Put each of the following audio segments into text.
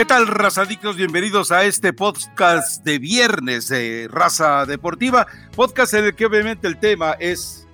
¿Qué tal, razadictos? Bienvenidos a este podcast de viernes de Raza Deportiva, podcast en el que obviamente el tema es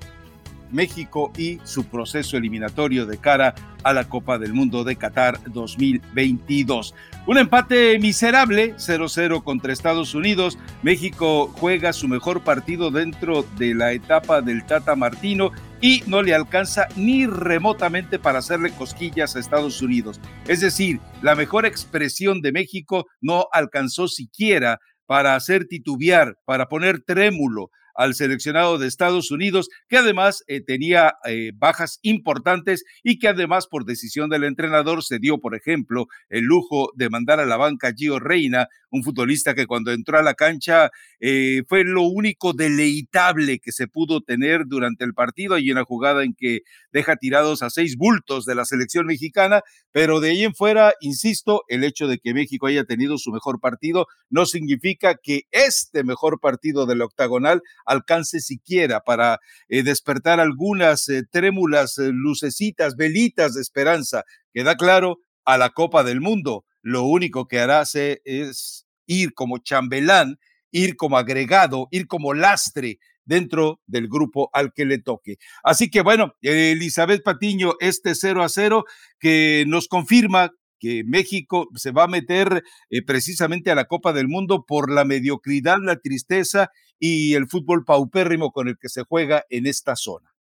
México y su proceso eliminatorio de cara a la Copa del Mundo de Qatar 2022. Un empate miserable, 0-0 contra Estados Unidos. México juega su mejor partido dentro de la etapa del Tata Martino y no le alcanza ni remotamente para hacerle cosquillas a Estados Unidos. Es decir, la mejor expresión de México no alcanzó siquiera para hacer titubear, para poner trémulo al seleccionado de Estados Unidos, que además eh, tenía eh, bajas importantes y que además por decisión del entrenador se dio, por ejemplo, el lujo de mandar a la banca Gio Reina, un futbolista que cuando entró a la cancha eh, fue lo único deleitable que se pudo tener durante el partido. y una jugada en que deja tirados a seis bultos de la selección mexicana, pero de ahí en fuera, insisto, el hecho de que México haya tenido su mejor partido no significa que este mejor partido del octagonal alcance siquiera para eh, despertar algunas eh, trémulas lucecitas, velitas de esperanza. Queda claro, a la Copa del Mundo lo único que hará es ir como chambelán, ir como agregado, ir como lastre dentro del grupo al que le toque. Así que bueno, Elizabeth Patiño, este 0 a 0 que nos confirma que México se va a meter eh, precisamente a la Copa del Mundo por la mediocridad, la tristeza y el fútbol paupérrimo con el que se juega en esta zona.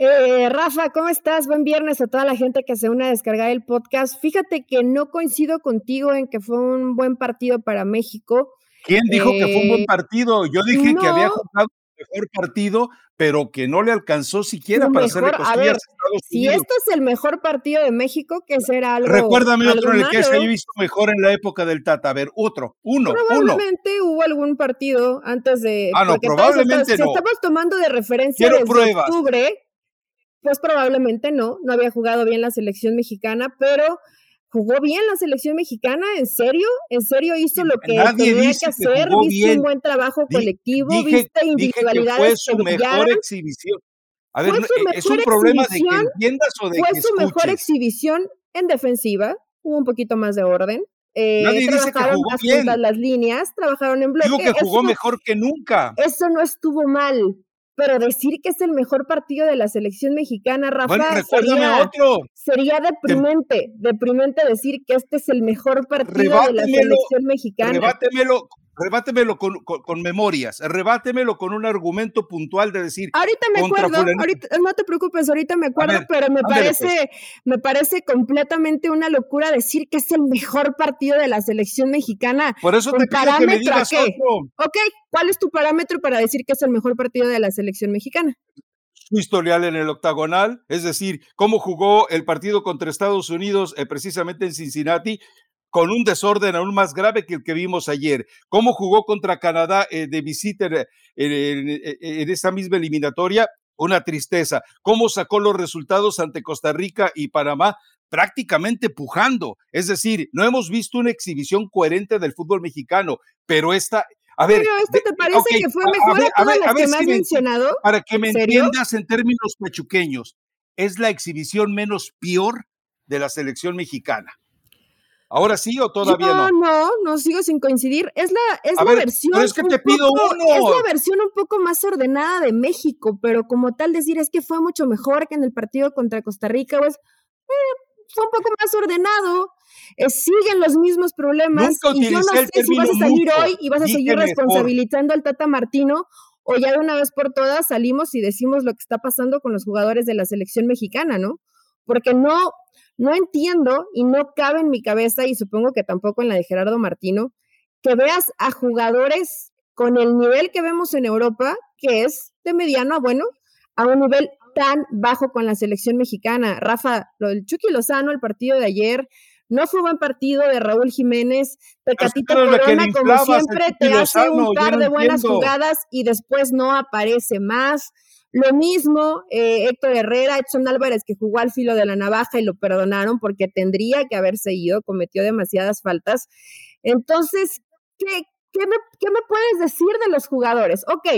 Eh, Rafa, ¿cómo estás? Buen viernes a toda la gente que se une a descargar el podcast. Fíjate que no coincido contigo en que fue un buen partido para México. ¿Quién dijo que fue un buen eh, partido? Yo dije que había jugado mejor partido, pero que no le alcanzó siquiera para hacerle costillas a, Si esto es el mejor partido de México, que será algo. Recuérdame otro en el que se haya visto mejor en la época del Tata. A ver, otro, uno, Probablemente hubo algún partido antes de. Ah, no, probablemente no. Si estamos tomando de referencia desde octubre pues probablemente no, no había jugado bien la selección mexicana, pero jugó bien la selección mexicana, ¿en serio? ¿En serio hizo lo que tenía que hacer? ¿Viste un buen trabajo colectivo? ¿Viste individualidades que fue su mejor exhibición? A ver, es un problema de que entiendas o de Fue su mejor exhibición en defensiva, hubo un poquito más de orden. Eh, Nadie dice que jugó bien. las líneas, trabajaron en bloque. Digo que jugó mejor que nunca. Eso no estuvo mal pero decir que es el mejor partido de la selección mexicana, Rafa, sería, otro. sería deprimente, deprimente decir que este es el mejor partido de la selección mexicana. Rebátemelo, rebátemelo con, con, memorias, rebátemelo con un argumento puntual de decir. Ahorita me acuerdo, no te preocupes, ahorita me acuerdo, pero me parece, pues. me parece completamente una locura decir que es el mejor partido de la selección mexicana. Por eso te pido que me digas qué? Ok, ¿cuál es tu parámetro para decir que es el mejor partido de la selección mexicana? su historial en el octagonal, es decir, cómo jugó el partido contra Estados Unidos eh, precisamente en Cincinnati, con un desorden aún más grave que el que vimos ayer. Cómo jugó contra Canadá eh, de visita en, en, esa misma eliminatoria, una tristeza. Cómo sacó los resultados ante Costa Rica y Panamá prácticamente pujando. Es decir, no hemos visto una exhibición coherente del fútbol mexicano, pero esta... A ver, pero esto te parece que fue mejor a, ver, a, ver, que me has mencionado. Para que me entiendas en términos pachuqueños, es la exhibición menos peor de la selección mexicana. ¿Ahora sí o todavía no? No, no, no sigo sin coincidir. Es la, es la versión. es que te pido uno. Es la versión un poco más ordenada de México, pero como tal decir es que fue mucho mejor que en el partido contra Costa Rica, pues eh, fue un poco más ordenado. Eh, siguen los mismos problemas. y yo no sé si vas a salir hoy y vas a seguir responsabilizando al Tata Martino o ya de una vez por todas salimos y decimos lo que está pasando con los jugadores de la selección mexicana, ¿no? Porque no, no entiendo y no cabe en mi cabeza, y supongo que tampoco en la de Gerardo Martino, que veas a jugadores con el nivel que vemos en Europa, que es de mediano a bueno, a un nivel tan bajo con la selección mexicana. Rafa, lo del Chucky Lozano, el partido de ayer, no fue buen partido de Raúl Jiménez. Pecatito Corona, como siempre, te hace un par de buenas jugadas y después no aparece más. Lo mismo eh, Héctor Herrera, Edson Álvarez, que jugó al filo de la navaja y lo perdonaron porque tendría que haberse ido, cometió demasiadas faltas. Entonces, ¿qué, qué, me, qué me puedes decir de los jugadores? Ok,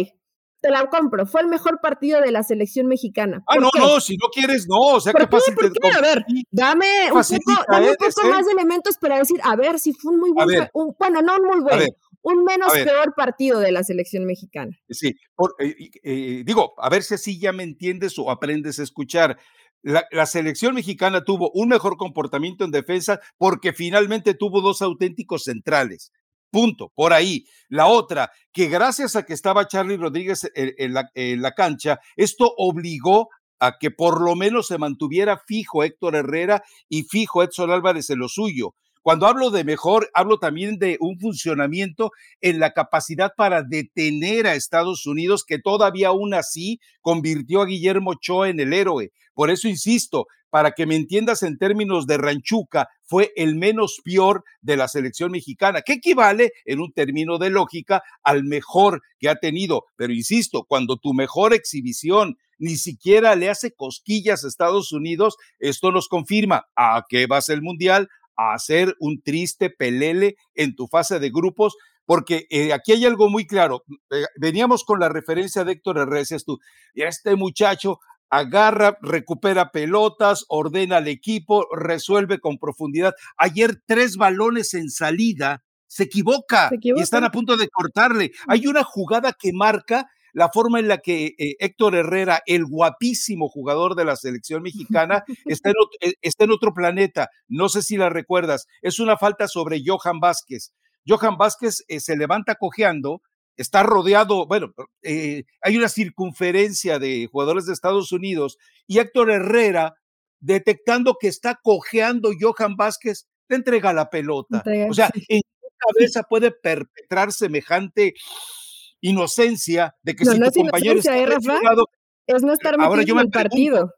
te la compro. Fue el mejor partido de la selección mexicana. Ah, no, no, si no quieres, no. O sea, ¿qué pasa? A ver, dame un poco, dame un poco más de elementos para decir, a ver, si fue un muy buen, bueno, no un muy buen, un menos peor partido de la selección mexicana. Sí, eh, eh, digo, a ver si así ya me entiendes o aprendes a escuchar. La, la, selección mexicana tuvo un mejor comportamiento en defensa porque finalmente tuvo dos auténticos centrales. Punto, por ahí. La otra, que gracias a que estaba Charlie Rodríguez en, la, cancha, esto obligó a que por lo menos se mantuviera fijo Héctor Herrera y fijo Edson Álvarez en lo suyo. Cuando hablo de mejor, hablo también de un funcionamiento en la capacidad para detener a Estados Unidos, que todavía aún así convirtió a Guillermo Ochoa en el héroe. Por eso insisto, para que me entiendas en términos de ranchuca, fue el menos peor de la selección mexicana, que equivale en un término de lógica al mejor que ha tenido. Pero insisto, cuando tu mejor exhibición ni siquiera le hace cosquillas a Estados Unidos, esto nos confirma a qué vas el Mundial, a hacer un triste pelele en tu fase de grupos, porque eh, aquí hay algo muy claro. Eh, veníamos con la referencia de Héctor Herrera, decías tú, y este muchacho agarra, recupera pelotas, ordena al equipo, resuelve con profundidad. Ayer tres balones en salida, se equivoca, y están a punto de cortarle. Hay una jugada que marca la forma en la que eh, Héctor Herrera, el guapísimo jugador de la selección mexicana, está en, otro, eh, está en otro planeta. No sé si la recuerdas. Es una falta sobre Johan Vázquez. Johan Vázquez eh, se levanta cojeando, está rodeado, bueno, eh, hay una circunferencia de jugadores de Estados Unidos y Héctor Herrera, detectando que está cojeando Johan Vázquez, le entrega la pelota. o sea, en qué cabeza puede perpetrar semejante inocencia de que si tu compañero está ¿eh, es no estar ahora yo me el partido.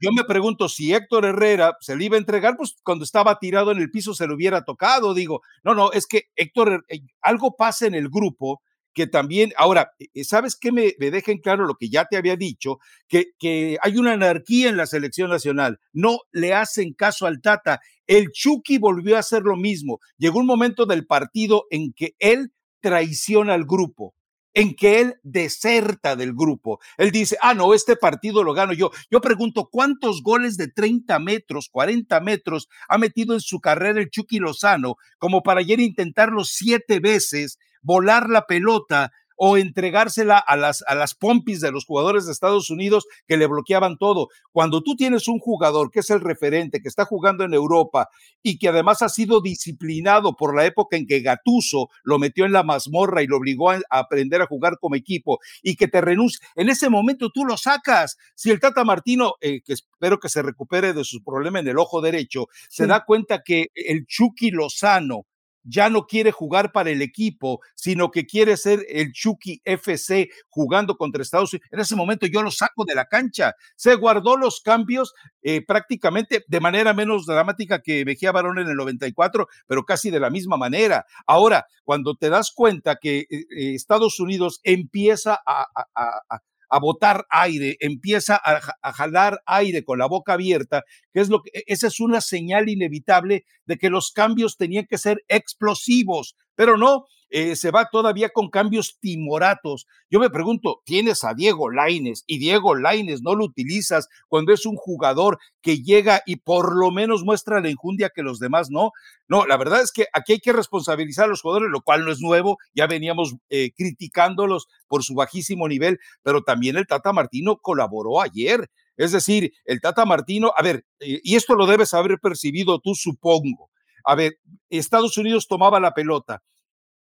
Yo me pregunto si Héctor Herrera se le iba a entregar, pues cuando estaba tirado en el piso se le hubiera tocado. Digo, no, no, es que Héctor, eh, algo pasa en el grupo que también, ahora, eh, eh, ¿sabes qué me, me deja en claro lo que ya te había dicho? Que, que hay una anarquía en la selección nacional. No le hacen caso al Tata. El Chucky volvió a hacer lo mismo. Llegó un momento del partido en que él traiciona al grupo en que él deserta del grupo. Él dice, ah, no, este partido lo gano yo. Yo pregunto, ¿cuántos goles de 30 metros, 40 metros ha metido en su carrera el Chucky Lozano como para ayer intentarlo siete veces volar la pelota o entregársela a las, a las pompis de los jugadores de Estados Unidos que le bloqueaban todo. Cuando tú tienes un jugador que es el referente, que está jugando en Europa y que además ha sido disciplinado por la época en que Gatuso lo metió en la mazmorra y lo obligó a, aprender a jugar como equipo y que te renuncia, en ese momento tú lo sacas. Si el Tata Martino, eh, que espero que se recupere de su problema en el ojo derecho, se da cuenta que el Chucky Lozano, ya no quiere jugar para el equipo, sino que quiere ser el Chucky FC jugando contra Estados Unidos. En ese momento yo lo saco de la cancha. Se guardó los cambios eh, prácticamente de manera menos dramática que Mejía Barón en el 94, pero casi de la misma manera. Ahora, cuando te das cuenta que eh, eh, Estados Unidos empieza a, a botar aire, empieza a, jalar aire con la boca abierta, que es lo que, e, esa es una señal inevitable de que los cambios tenían que ser explosivos, pero no, eh, se va todavía con cambios timoratos. Yo me pregunto, tienes a Diego Laines y Diego Laines no lo utilizas cuando es un jugador que llega y por lo menos muestra la enjundia que los demás no. No, la verdad es que aquí hay que responsabilizar a los jugadores, lo cual no es nuevo, ya veníamos eh, criticándolos por su bajísimo nivel, pero también el Tata Martino colaboró ayer. Es decir, el Tata Martino, a ver, eh, y esto lo debes haber percibido tú, supongo. A ver, Estados Unidos tomaba la pelota,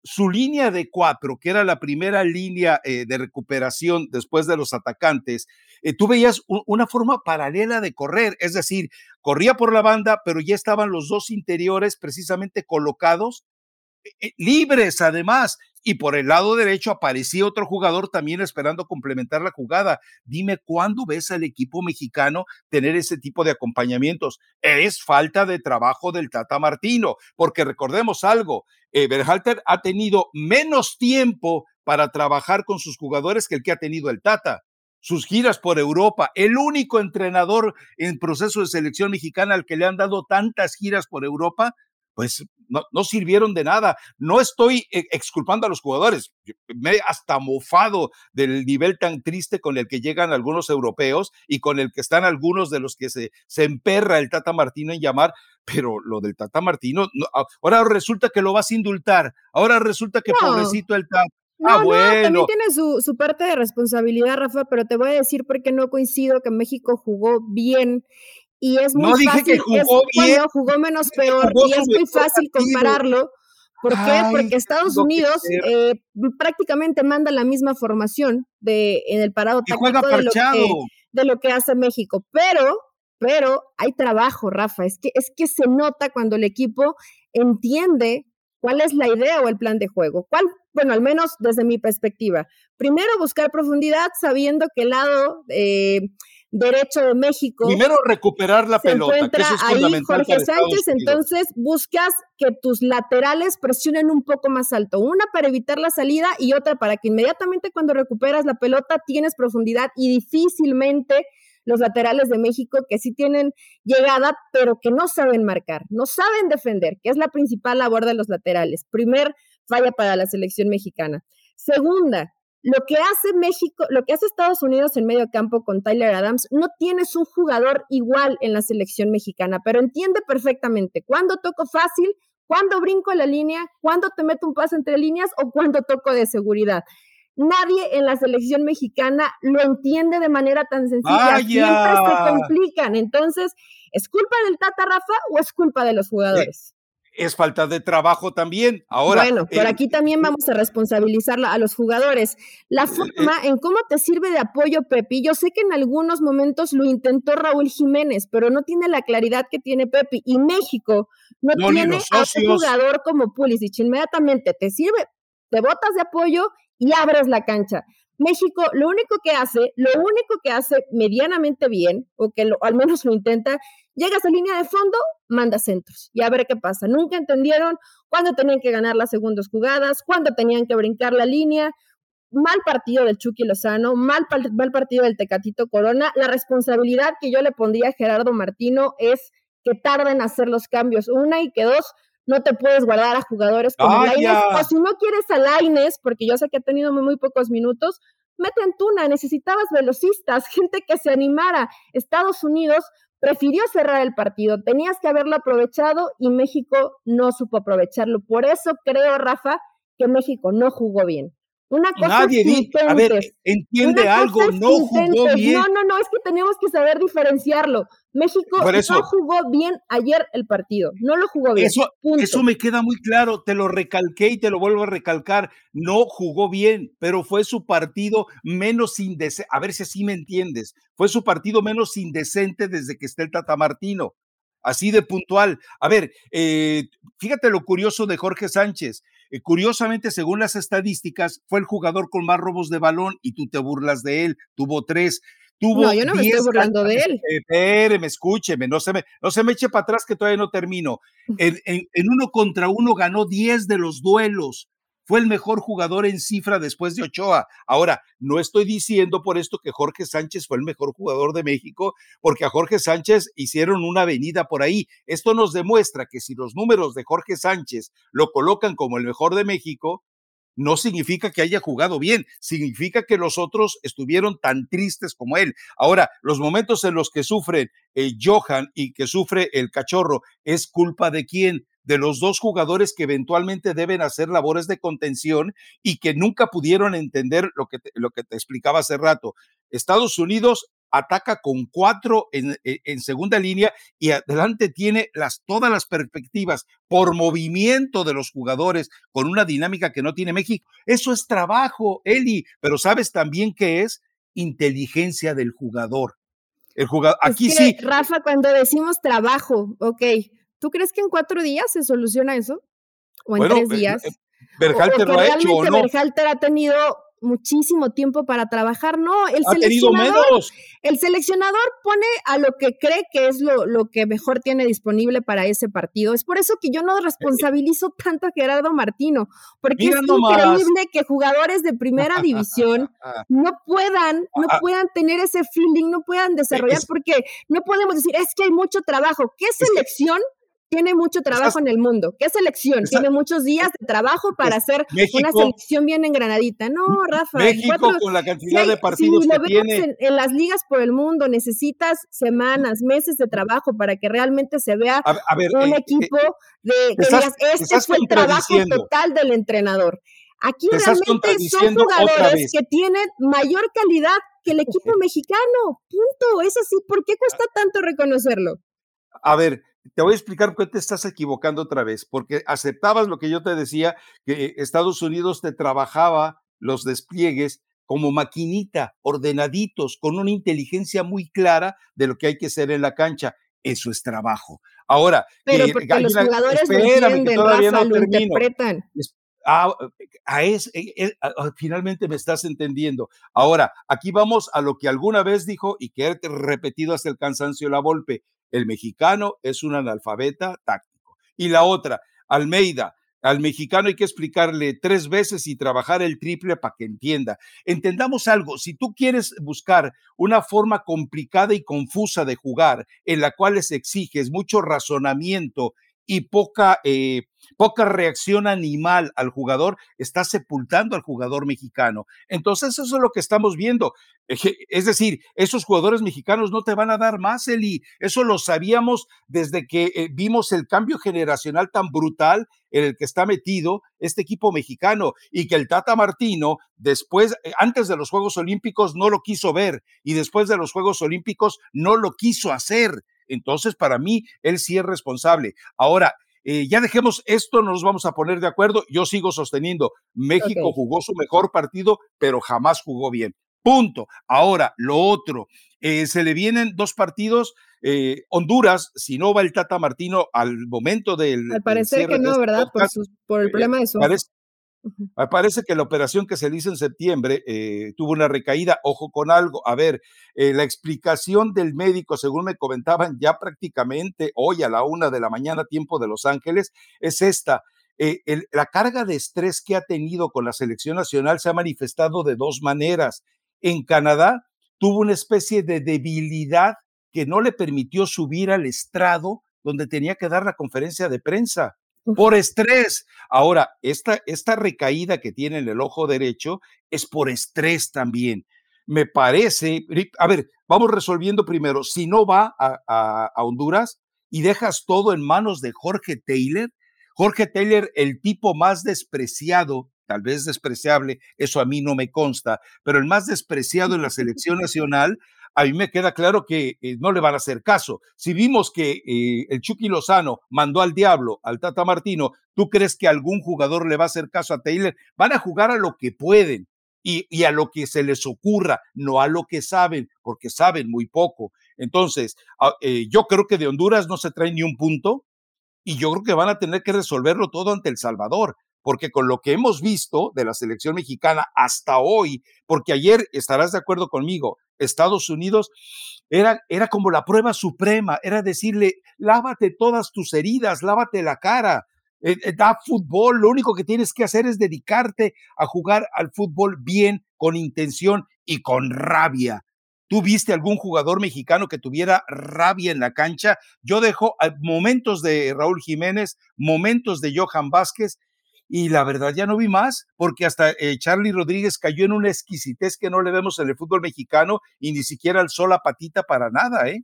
su línea de cuatro, que era la primera línea eh, de recuperación después de los atacantes, eh, tú veías una forma paralela de correr, es decir, corría por la banda, pero ya estaban los dos interiores precisamente colocados eh, libres además. Y por el lado derecho aparecía otro jugador también esperando complementar la jugada. Dime cuándo ves al equipo mexicano tener ese tipo de acompañamientos. Es falta de trabajo del Tata Martino, porque recordemos algo, eh, Berhalter ha tenido menos tiempo para trabajar con sus jugadores que el que ha tenido el Tata sus giras por Europa, el único entrenador en proceso de selección mexicana al que le han dado tantas giras por Europa pues no, no, sirvieron de nada. No estoy e, exculpando a los jugadores. Me he hasta mofado del nivel tan triste con el que llegan algunos europeos y con el que están algunos de los que se, se emperra el Tata Martino en llamar, pero lo del Tata Martino, ahora resulta que lo vas a indultar, ahora resulta que pobrecito el Tata. Ah, no, bueno. también tiene su, su, parte de responsabilidad, Rafa, pero te voy a decir por qué no coincido que México jugó bien y es muy no dije fácil, que jugó bien, jugó menos peor y es muy fácil compararlo. ¿Por qué? Porque Estados Unidos eh, prácticamente manda la misma formación de, en el parado táctico de lo, que, de lo, que, hace México, pero, pero hay trabajo, Rafa, es que, es que se nota cuando el equipo entiende cuál es la idea o el plan de juego, cuál, bueno, al menos desde mi perspectiva. Primero buscar profundidad sabiendo que el lado... Eh, derecho de México. Primero recuperar la se pelota. Encuentra que eso es ahí Jorge Sánchez, entonces buscas que tus laterales presionen un poco más alto, una para evitar la salida y otra para que inmediatamente cuando recuperas la pelota tienes profundidad y difícilmente los laterales de México que sí tienen llegada, pero que no saben marcar, no saben defender, que es la principal labor de los laterales. Primer falla para la selección mexicana. Segunda, lo que hace México, lo que hace Estados Unidos en medio campo con Tyler Adams, no tienes un jugador igual en la selección mexicana, pero entiende perfectamente cuándo toco fácil, cuándo brinco la línea, cuándo te meto un pase entre líneas o cuándo toco de seguridad. Nadie en la selección mexicana lo entiende de manera tan sencilla. Siempre se complican. Entonces, ¿es culpa del Tata Rafa o es culpa de los jugadores? Es falta de trabajo también. Ahora. Bueno, por aquí también vamos a responsabilizar a los jugadores. La forma en cómo te sirve de apoyo, Pepi. Yo sé que en algunos momentos lo intentó Raúl Jiménez, pero no tiene la claridad que tiene Pepi. Y México no, tiene a un jugador como Pulisic. Inmediatamente te sirve, te botas de apoyo y abres la cancha. México lo único que hace, lo único que hace medianamente bien, o que al menos lo intenta, llega a esa línea de fondo, manda centros y a ver qué pasa. Nunca entendieron cuándo tenían que ganar las segundas jugadas, cuándo tenían que brincar la línea. Mal partido del Chucky Lozano, mal, mal partido del Tecatito Corona. La responsabilidad que yo le pondría a Gerardo Martino es que tarden en hacer los cambios. Una y que dos, no te puedes guardar a jugadores como Laines, o si no quieres a Laines, porque yo sé que ha tenido muy, muy pocos minutos, mete en Tuna, necesitabas velocistas, gente que se animara. Estados Unidos prefirió cerrar el partido, tenías que haberlo aprovechado y México no supo aprovecharlo. Por eso creo, Rafa, que México no jugó bien. Una cosa Nadie dice, a ver, entiende algo, no jugó bien. No, no, no, es que tenemos que saber diferenciarlo. México no jugó bien ayer el partido, no lo jugó bien. Eso, eso me queda muy claro, te lo recalqué y te lo vuelvo a recalcar. No jugó bien, pero fue su partido menos indecente. A ver si así me entiendes. Fue su partido menos indecente desde que está el Tata Martino. Así de puntual. A ver, eh, fíjate lo curioso de Jorge Sánchez. Eh, curiosamente, según las estadísticas, fue el jugador con más robos de balón y tú te burlas de él. Tuvo tres. Tuvo no, yo no me estoy burlando de él. Espéreme, escúcheme, no se me, no se me eche para atrás que todavía no termino. En, en uno contra uno ganó 10 de los duelos fue el mejor jugador en cifra después de Ochoa. Ahora, no estoy diciendo por esto que Jorge Sánchez fue el mejor jugador de México, porque a Jorge Sánchez hicieron una avenida por ahí. Esto nos demuestra que si los números de Jorge Sánchez lo colocan como el mejor de México, no significa que haya jugado bien, significa que los otros estuvieron tan tristes como él. Ahora, los momentos en los que sufre el Johan y que sufre el cachorro, ¿es culpa de quién? de los dos jugadores que eventualmente deben hacer labores de contención y que nunca pudieron entender lo que te, lo que te explicaba hace rato. Estados Unidos ataca con cuatro en, e, en, segunda línea y adelante tiene las, todas las perspectivas por movimiento de los jugadores con una dinámica que no tiene México. Eso es trabajo, Eli, pero sabes también que es inteligencia del jugador. El jugador, aquí sí. Rafa, cuando decimos trabajo, ok, ¿Tú crees que en cuatro días se soluciona eso? ¿O en tres días? Berhalter lo ha hecho, ¿o no? Berhalter ha tenido muchísimo tiempo para trabajar, no, el seleccionador, el seleccionador pone a lo que cree que es lo, lo, que mejor tiene disponible para ese partido. Es por eso que yo no responsabilizo tanto a Gerardo Martino, porque es increíble que jugadores de primera división no puedan, no ah. puedan tener ese feeling, no puedan desarrollar, porque no podemos decir, es que hay mucho trabajo. ¿Qué selección tiene mucho trabajo en el mundo. ¿Qué selección? tiene muchos días de trabajo para hacer una selección bien engranadita. No, Rafa. México con la cantidad de partidos que tiene. En, las ligas por el mundo necesitas semanas, meses de trabajo para que realmente se vea un eh, equipo de que digas, este fue el trabajo total del entrenador. Aquí realmente son jugadores que tienen mayor calidad que el equipo mexicano. Punto. Es así. ¿Por qué cuesta tanto reconocerlo? A ver, te voy a explicar por qué te estás equivocando otra vez, porque aceptabas lo que yo te decía, que Estados Unidos te trabajaba los despliegues como maquinita, ordenaditos, con una inteligencia muy clara de lo que hay que hacer en la cancha. Eso es trabajo. Ahora, pero porque los jugadores entienden, que todavía no interpretan. Ah, a es, e, e, finalmente me estás entendiendo. Ahora, aquí vamos a lo que alguna vez dijo y que he repetido hasta el cansancio la Volpe. El mexicano es un analfabeta táctico. Y la otra, Almeida, al mexicano hay que explicarle tres veces y trabajar el triple para que entienda. Entendamos algo, si tú quieres buscar una forma complicada y confusa de jugar en la cual les exiges mucho razonamiento y poca, eh, poca reacción animal al jugador, está sepultando al jugador mexicano. Entonces, eso es lo que estamos viendo. Es decir, esos jugadores mexicanos no te van a dar más, Eli. Eso lo sabíamos desde que eh, vimos el cambio generacional tan brutal en el que está metido este equipo mexicano y que el Tata Martino, después, eh, antes de los Juegos Olímpicos, no lo quiso ver y después de los Juegos Olímpicos no lo quiso hacer. Entonces, para mí, él sí es responsable. Ahora, eh, ya dejemos esto, no nos vamos a poner de acuerdo. Yo sigo sosteniendo, México jugó su mejor partido, pero jamás jugó bien. Punto. Ahora, lo otro, eh, se le vienen dos partidos. Eh, Honduras, si no va el Tata Martino al momento del. Al parecer que no, este ¿verdad? por, el problema de su. Me parece que la operación que se hizo en septiembre eh, tuvo una recaída. Ojo con algo. A ver, eh, la explicación del médico, según me comentaban ya prácticamente hoy a la una de la mañana, tiempo de Los Ángeles, es esta. Eh, la carga de estrés que ha tenido con la selección nacional se ha manifestado de dos maneras. En Canadá tuvo una especie de debilidad que no le permitió subir al estrado donde tenía que dar la conferencia de prensa por estrés. Ahora, esta, esta recaída que tiene en el ojo derecho es por estrés también. Me parece, a ver, vamos resolviendo primero, si no va a, Honduras y dejas todo en manos de Jorge Taylor, Jorge Taylor, el tipo más despreciado, tal vez despreciable, eso a mí no me consta, pero el más despreciado en la selección nacional, a mí me queda claro que eh, no le van a hacer caso. Si vimos que eh, el Chucky Lozano mandó al diablo al Tata Martino, ¿tú crees que algún jugador le va a hacer caso a Taylor? Van a jugar a lo que pueden. Y, a lo que se les ocurra, no a lo que saben, porque saben muy poco. Entonces, eh, yo creo que de Honduras no se trae ni un punto y yo creo que van a tener que resolverlo todo ante El Salvador porque con lo que hemos visto de la selección mexicana hasta hoy, porque ayer estarás de acuerdo conmigo, Estados Unidos era, era como la prueba suprema, era decirle, lávate todas tus heridas, lávate la cara, eh, eh, da fútbol, lo único que tienes que hacer es dedicarte a jugar al fútbol bien, con intención y con rabia. ¿Tú viste algún jugador mexicano que tuviera rabia en la cancha? Yo dejo momentos de Raúl Jiménez, momentos de Johan Vázquez y la verdad ya no vi más, porque hasta eh, Charlie Rodríguez cayó en una exquisitez que no le vemos en el fútbol mexicano y ni siquiera alzó la patita para nada, ¿eh?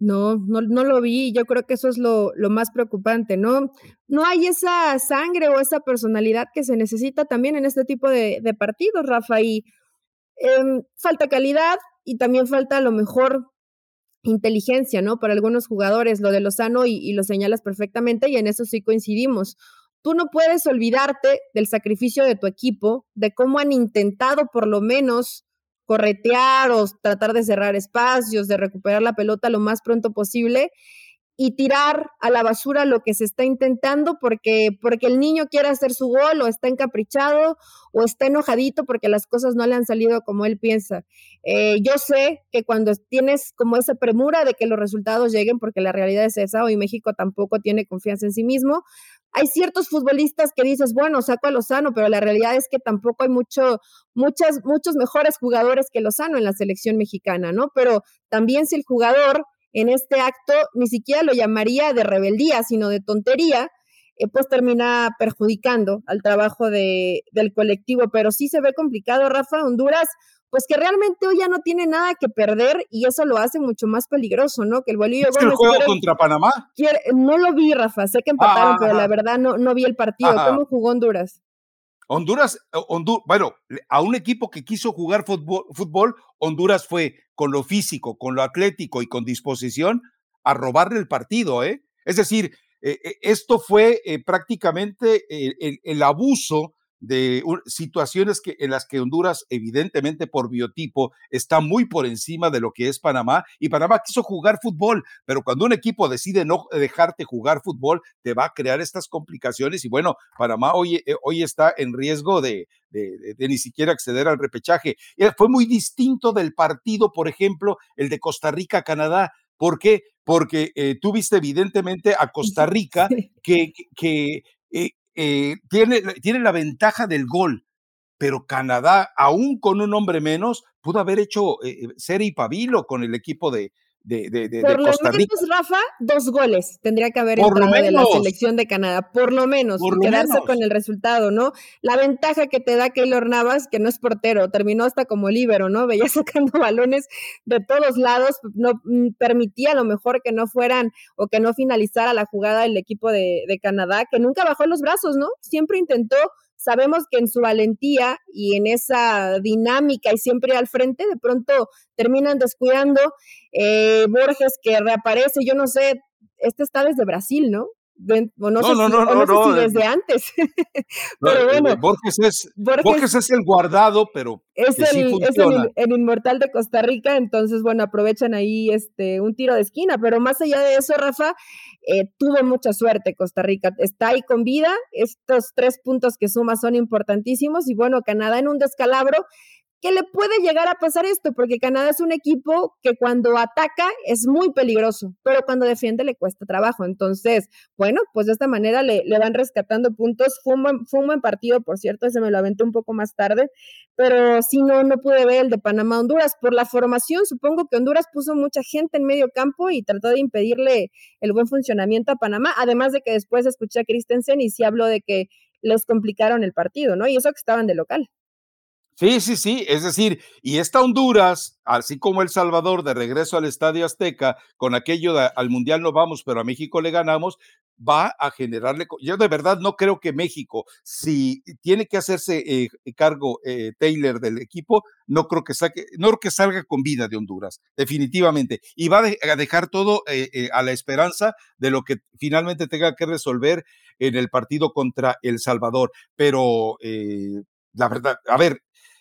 No, no, no lo vi. Yo creo que eso es lo, lo, más preocupante, ¿no? No hay esa sangre o esa personalidad que se necesita también en este tipo de, partidos, Rafa. Y em, falta calidad y también falta a lo mejor inteligencia, ¿no? Para algunos jugadores, lo de Lozano y, y lo señalas perfectamente y en eso sí coincidimos. Tú no puedes olvidarte del sacrificio de tu equipo, de cómo han intentado por lo menos corretear o tratar de cerrar espacios, de recuperar la pelota lo más pronto posible y tirar a la basura lo que se está intentando porque, porque el niño quiere hacer su gol o está encaprichado o está enojadito porque las cosas no le han salido como él piensa. Eh, yo sé que cuando tienes como esa premura de que los resultados lleguen, porque la realidad es esa, hoy México tampoco tiene confianza en sí mismo, hay ciertos futbolistas que dices, bueno, saco a Lozano, pero la realidad es que tampoco hay mucho, muchas, muchos mejores jugadores que Lozano en la selección mexicana, ¿no? Pero también si el jugador en este acto, ni siquiera lo llamaría de rebeldía, sino de tontería, eh, pues termina perjudicando al trabajo de, del colectivo. Pero sí se ve complicado, Rafa, Honduras, pues que realmente hoy ya no tiene nada que perder y eso lo hace mucho más peligroso, ¿no? Que el Bolillo ¿Es el juego contra Panamá? no lo vi, Rafa, sé que empataron, pero la verdad no, no vi el partido. ¿Cómo jugó Honduras? Honduras, Honduras, bueno, a un equipo que quiso jugar fútbol, fútbol, Honduras fue con lo físico, con lo atlético y con disposición a robarle el partido, ¿eh? Es decir, eh, eh, esto fue eh, prácticamente el, abuso de situaciones que, en las que Honduras, evidentemente por biotipo, está muy por encima de lo que es Panamá. Y Panamá quiso jugar fútbol, pero cuando un equipo decide no dejarte jugar fútbol, te va a crear estas complicaciones. Y bueno, Panamá hoy, eh, hoy está en riesgo de, de, de, ni siquiera acceder al repechaje. Eh, fue muy distinto del partido, por ejemplo, el de Costa Rica-Canadá. ¿Por qué? Porque eh, tú viste evidentemente a Costa Rica que, que, eh, eh, tiene, tiene la ventaja del gol, pero Canadá, aún con un hombre menos, pudo haber hecho eh, eh serie y pabilo con el equipo de, de, de, de, por lo Costa Rica. menos, Rafa, dos goles tendría que haber por entrado de la selección de Canadá, por lo menos, por y lo quedarse menos. con el resultado, ¿no? La ventaja que te da Keylor Navas, que no es portero, terminó hasta como líbero, ¿no? Veía sacando balones de todos lados, no mm, permitía a lo mejor que no fueran o que no finalizara la jugada el equipo de, de Canadá, que nunca bajó los brazos, ¿no? Siempre intentó sabemos que en su valentía y en esa dinámica y siempre al frente, de pronto terminan descuidando. Eh, Borges que reaparece, yo no sé, este está desde Brasil, ¿no? De, no, no, sé no, si, no, no, no, sé si desde antes. pero bueno, Borges es, Borges, Borges, es el guardado, pero es, el, sí es el, el, inmortal de Costa Rica, entonces bueno, aprovechan ahí este un tiro de esquina, pero más allá de eso, Rafa, eh, tuvo mucha suerte Costa Rica, está ahí con vida, estos tres puntos que suma son importantísimos y bueno, Canadá en un descalabro que le puede llegar a pasar esto, porque Canadá es un equipo que cuando ataca es muy peligroso, pero cuando defiende le cuesta trabajo. Entonces, bueno, pues de esta manera le, le van rescatando puntos. Fue un, buen, fue un, buen, partido, por cierto, se me lo aventé un poco más tarde, pero si no, no pude ver el de Panamá-Honduras. Por la formación, supongo que Honduras puso mucha gente en medio campo y trató de impedirle el buen funcionamiento a Panamá, además de que después escuché a Christensen y sí habló de que les complicaron el partido, ¿no? Y eso que estaban de local. Sí, sí, sí, es decir, y esta Honduras, así como El Salvador de regreso al Estadio Azteca, con aquello de al Mundial no vamos, pero a México le ganamos, va a generarle, yo de verdad no creo que México, si tiene que hacerse eh, cargo eh, Taylor del equipo, no creo que saque, no creo que salga con vida de Honduras, definitivamente, y va a dejar todo eh, eh, a la esperanza de lo que finalmente tenga que resolver en el partido contra El Salvador, pero eh, la verdad, a ver,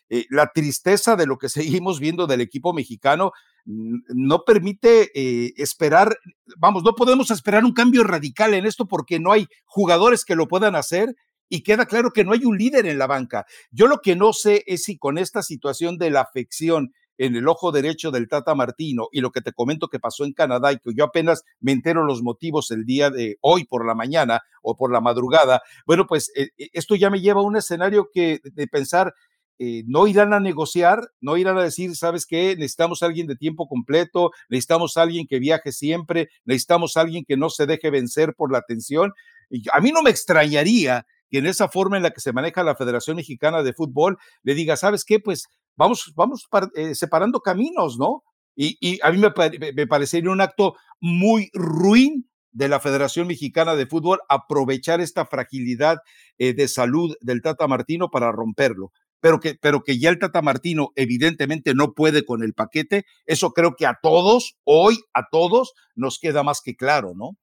eh, la tristeza de lo que seguimos viendo del equipo mexicano no permite eh, esperar, vamos, no podemos esperar un cambio radical en esto porque no hay jugadores que lo puedan hacer y queda claro que no hay un líder en la banca. Yo lo que no sé es si con esta situación de la afección en el ojo derecho del Tata Martino y lo que te comento que pasó en Canadá y que yo apenas me entero los motivos el día de hoy por la mañana o por la madrugada, bueno, pues eh, esto ya me lleva a un escenario que de pensar eh, no irán a negociar, no irán a decir, ¿sabes qué? Necesitamos alguien de tiempo completo, necesitamos a alguien que viaje siempre, necesitamos alguien que no se deje vencer por la tensión. Y a mí no me extrañaría que en esa forma en la que se maneja la Federación Mexicana de Fútbol le diga, ¿sabes qué? Pues vamos, vamos eh, separando caminos, ¿no? Y, y a mí me, me, parecería un acto muy ruin de la Federación Mexicana de Fútbol aprovechar esta fragilidad eh, de salud del Tata Martino para romperlo pero que, pero que ya el Tata Martino evidentemente no puede con el paquete, eso creo que a todos, hoy a todos, nos queda más que claro, ¿no?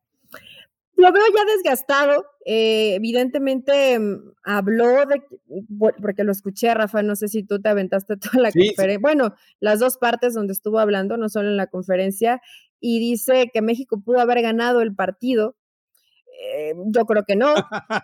Lo veo ya desgastado, eh, evidentemente mm, habló de, porque lo escuché, Rafa, no sé si tú te aventaste toda la sí, conferencia, sí. bueno, las dos partes donde estuvo hablando, no solo en la conferencia, y dice que México pudo haber ganado el partido. Eh, yo creo que no,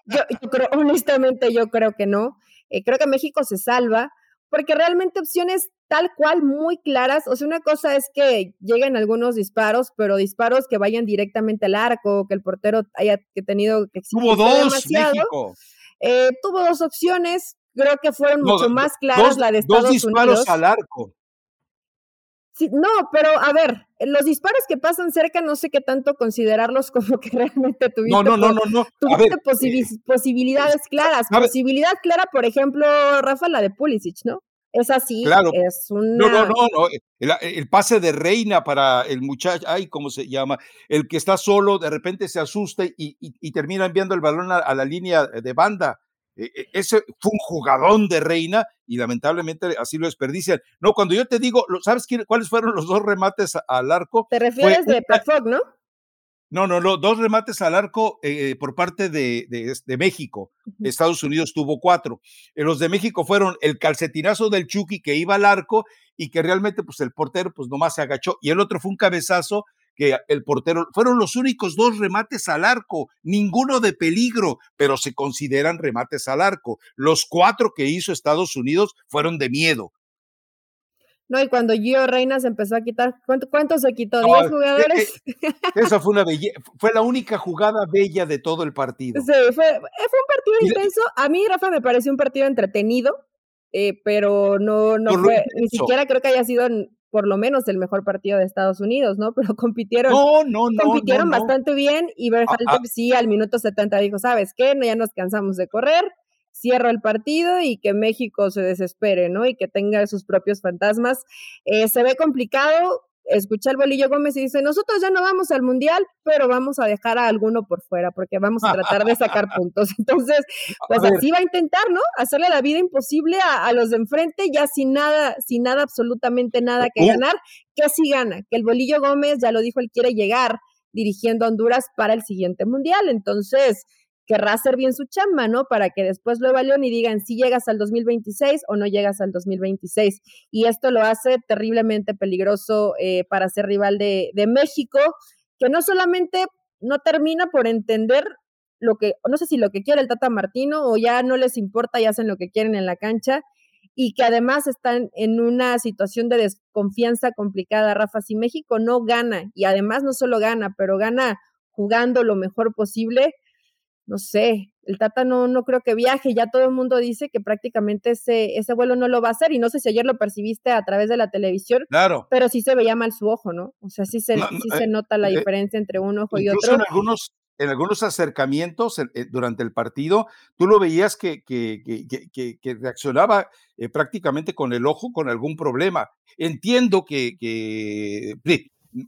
yo, yo creo, honestamente yo creo que no. Eh, creo que México se salva, porque realmente opciones tal cual muy claras, o sea, una cosa es que lleguen algunos disparos, pero disparos que vayan directamente al arco, que el portero haya que tenido que Tuvo dos. México. Eh, tuvo dos opciones, creo que fueron no, mucho más claras dos, la de Estados Dos disparos Unidos. al arco. No, pero a ver, los disparos que pasan cerca no sé qué tanto considerarlos como que realmente tuviste, no, no, no, no, no. Tuviste eh, posibilidades claras. Posibilidad clara, por ejemplo, Rafa, la de Pulisic, ¿no? Es así, claro. es una... No, no, no, no. El, pase de reina para el muchacho, ay, ¿cómo se llama? El que está solo, de repente se asusta y, termina enviando el balón a la línea de banda ese fue un jugadón de reina y lamentablemente así lo desperdician. No, cuando yo te digo, ¿sabes cuáles fueron los dos remates al arco? Te refieres de Perfog, ¿no? No, no, no, dos remates al arco eh, por parte de, de, México. Estados Unidos tuvo cuatro. Eh, los de México fueron el calcetinazo del Chucky que iba al arco y que realmente pues el portero pues nomás se agachó y el otro fue un cabezazo que el portero, fueron los únicos dos remates al arco, ninguno de peligro, pero se consideran remates al arco. Los cuatro que hizo Estados Unidos fueron de miedo. No, y cuando Gio Reina se empezó a quitar, ¿cuántos se quitó? ¿Diez jugadores? esa fue una fue la única jugada bella de todo el partido. Sí, fue, fue un partido intenso. A mí, Rafa, me pareció un partido entretenido, eh, pero no, no fue, ni siquiera creo que haya sido por lo menos el mejor partido de Estados Unidos, ¿no? Pero compitieron, no, no, compitieron bastante bien y Berhalter ah, ah. sí al minuto 70 dijo, ¿sabes qué? Ya nos cansamos de correr, cierro el partido y que México se desespere, ¿no? Y que tenga sus propios fantasmas. Eh, se ve complicado, escucha el Bolillo Gómez y dice, nosotros ya no vamos al Mundial, pero vamos a dejar a alguno por fuera porque vamos a tratar de sacar puntos. Entonces, pues así va a intentar, ¿no? Hacerle la vida imposible a, los de enfrente, ya sin nada, sin nada, absolutamente nada que ganar, que así gana, que el Bolillo Gómez, ya lo dijo, él quiere llegar dirigiendo a Honduras para el siguiente Mundial. Entonces, querrá hacer bien su chamba, ¿no? Para que después lo evalúen y digan si llegas al 2026 o no llegas al 2026. Y esto lo hace terriblemente peligroso eh, para ser rival de, de México, que no solamente no termina por entender lo que, no sé si lo que quiere el Tata Martino o ya no les importa y hacen lo que quieren en la cancha y que además están en una situación de desconfianza complicada, Rafa. Si México no gana y además no solo gana, pero gana jugando lo mejor posible, no sé, el Tata no, no creo que viaje, ya todo el mundo dice que prácticamente ese, ese vuelo no lo va a hacer y no sé si ayer lo percibiste a través de la televisión, claro. pero sí se veía mal su ojo, ¿no? O sea, sí se, sí se eh, nota la eh, diferencia entre un ojo y otro. En algunos, en algunos acercamientos eh, durante el partido, tú lo veías que, que, que, que reaccionaba prácticamente con el ojo con algún problema. Entiendo que,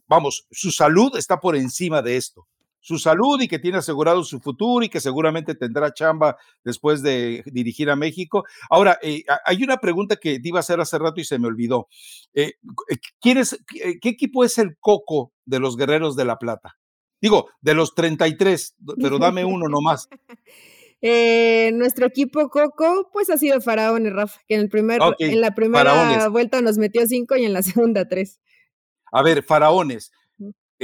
vamos, su salud está por encima de esto su salud y que tiene asegurado su futuro y que seguramente tendrá chamba después de dirigir a México. Ahora, eh, hay una pregunta que te iba a hacer hace rato y se me olvidó. Eh, eh, ¿Qué equipo es el coco de los Guerreros de la Plata? Digo, de los 33, pero dame uno nomás. nuestro equipo Coco, pues ha sido Faraón, Rafa, que en, el primer, en la primera vuelta nos metió cinco y en la segunda tres. A ver, Faraones,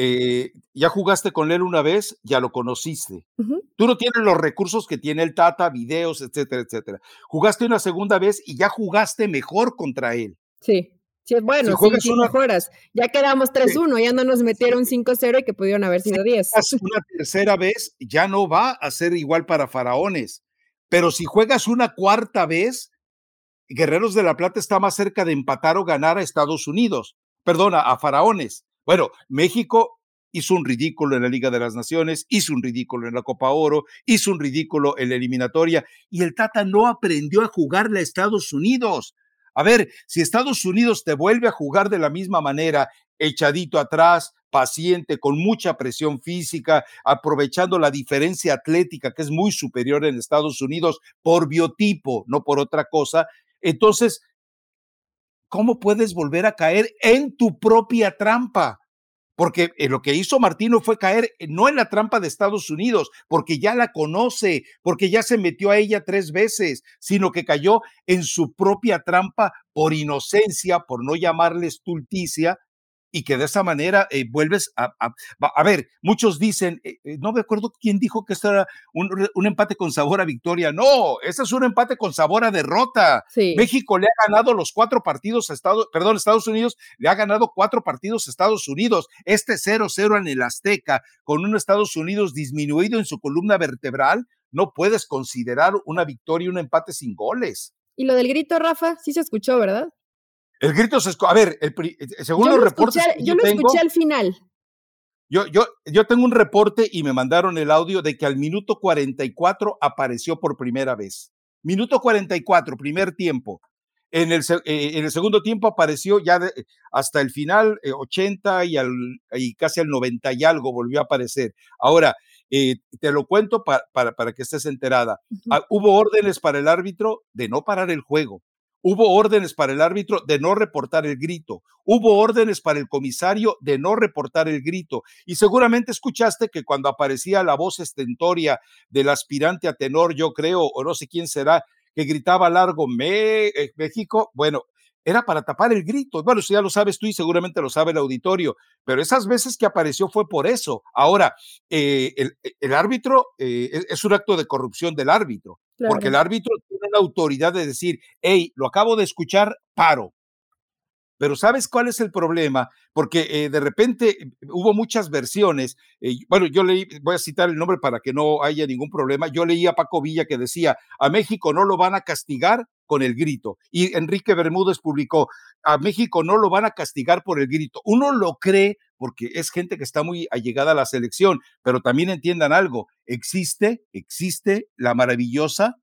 eh, ya jugaste con él una vez, ya lo conociste. Tú no tienes los recursos que tiene el Tata, videos, etcétera, etcétera. Jugaste una segunda vez y ya jugaste mejor contra él. Sí. Sí, bueno, si mejoras. Ya quedamos 3-1, ya no nos metieron 5-0 y que pudieron haber sido 10. Una tercera vez ya no va a ser igual para Faraones. Pero si juegas una cuarta vez, Guerreros de la Plata está más cerca de empatar o ganar a Estados Unidos. Perdona, a Faraones. Bueno, México hizo un ridículo en la Liga de las Naciones, hizo un ridículo en la Copa Oro, hizo un ridículo en la eliminatoria y el Tata no aprendió a jugarle a Estados Unidos. A ver, si Estados Unidos te vuelve a jugar de la misma manera, echadito atrás, paciente, con mucha presión física, aprovechando la diferencia atlética que es muy superior en Estados Unidos por biotipo, no por otra cosa, entonces ¿cómo puedes volver a caer en tu propia trampa? Porque eh, lo que hizo Martino fue caer eh, no en la trampa de Estados Unidos, porque ya la conoce, porque ya se metió a ella tres veces, sino que cayó en su propia trampa por inocencia, por no llamarle estulticia, y que de esa manera eh, vuelves a, a, ver, muchos dicen, eh, eh, no me acuerdo quién dijo que esto era un, un, empate con sabor a victoria, no, ese es un empate con sabor a derrota. México le ha ganado los cuatro partidos a Estados, perdón, Estados Unidos le ha ganado cuatro partidos a Estados Unidos, este 0-0 en el Azteca, con un Estados Unidos disminuido en su columna vertebral, no puedes considerar una victoria y un empate sin goles. Y lo del grito, Rafa, sí se escuchó, ¿verdad? El grito se A ver, el, según los reportes. yo, lo escuché al final. Yo, yo, yo tengo un reporte y me mandaron el audio de que al minuto 44 apareció por primera vez. Minuto 44, primer tiempo. En el, eh, en el segundo tiempo apareció ya hasta el final, 80 eh, y, al, y casi al 90 y algo volvió a aparecer. Ahora, eh, te lo cuento para, para, que estés enterada. Ah, hubo órdenes para el árbitro de no parar el juego. Hubo órdenes para el árbitro de no reportar el grito. Hubo órdenes para el comisario de no reportar el grito. Y seguramente escuchaste que cuando aparecía la voz estentoria del aspirante a tenor, yo creo, o no sé quién será, que gritaba largo eh, México, bueno, era para tapar el grito. Bueno, si ya lo sabes tú y seguramente lo sabe el auditorio, pero esas veces que apareció fue por eso. Ahora, eh, el, árbitro eh, es un acto de corrupción del árbitro, porque el árbitro tiene la autoridad de decir, hey, lo acabo de escuchar, paro. Pero ¿sabes cuál es el problema? Porque eh, de repente hubo muchas versiones. Eh, bueno, yo leí, voy a citar el nombre para que no haya ningún problema. Yo leí a Paco Villa que decía, a México no lo van a castigar con el grito. Y Enrique Bermúdez publicó, a México no lo van a castigar por el grito. Uno lo cree porque es gente que está muy allegada a la selección, pero también entiendan algo, existe, existe la maravillosa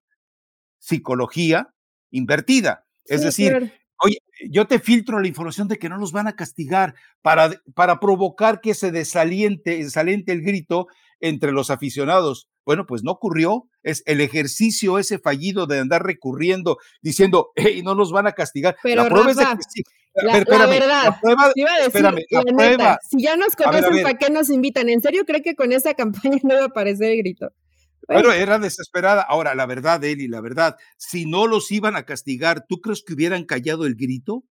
psicología invertida. Es decir, Oye, yo te filtro la información de que no los van a castigar para, para provocar que se desaliente, desaliente el grito entre los aficionados. Bueno, pues no ocurrió. Es el ejercicio ese fallido de andar recurriendo, diciendo, hey, no nos van a castigar. Pero la prueba es de que sí. La, verdad, prueba, espérame, si ya nos conocen, ¿para qué nos invitan? ¿En serio cree que con esa campaña no va a aparecer el grito? Bueno, era desesperada. Ahora, la verdad, Eli, la verdad, si no los iban a castigar, ¿tú crees que hubieran callado el grito?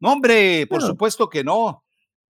No, hombre, por supuesto que no.